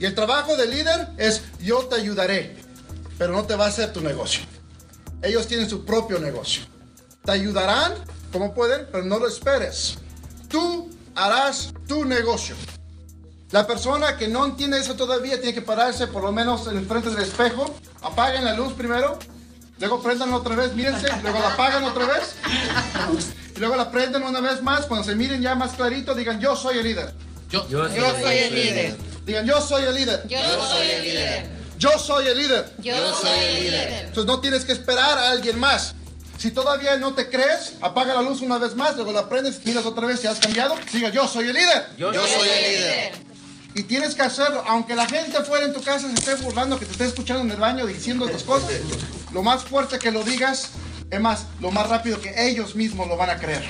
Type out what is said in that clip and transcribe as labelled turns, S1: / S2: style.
S1: Y el trabajo del líder es yo te ayudaré, pero no te va a hacer tu negocio. Ellos tienen su propio negocio. Te ayudarán como pueden, pero no lo esperes. Tú harás tu negocio. La persona que no entiende eso todavía tiene que pararse por lo menos en el frente del espejo. Apaguen la luz primero. Luego prendan otra vez, mírense. Luego la apagan otra vez. Y luego la prenden una vez más. Cuando se miren ya más clarito, digan yo soy el líder.
S2: Yo,
S3: Yo soy el líder.
S1: Digan yo soy el líder.
S3: Yo soy el líder.
S1: Yo soy el líder.
S3: Yo soy el líder.
S1: Entonces no tienes que esperar a alguien más. Si todavía no te crees, apaga la luz una vez más, luego la prendes, miras otra vez si has cambiado. Diga, yo soy el líder.
S3: Yo soy el líder.
S1: Y tienes que hacerlo, aunque la gente fuera en tu casa se esté burlando, que te esté escuchando en el baño diciendo estas cosas. Lo más fuerte que lo digas, es más, lo más rápido que ellos mismos lo van a creer.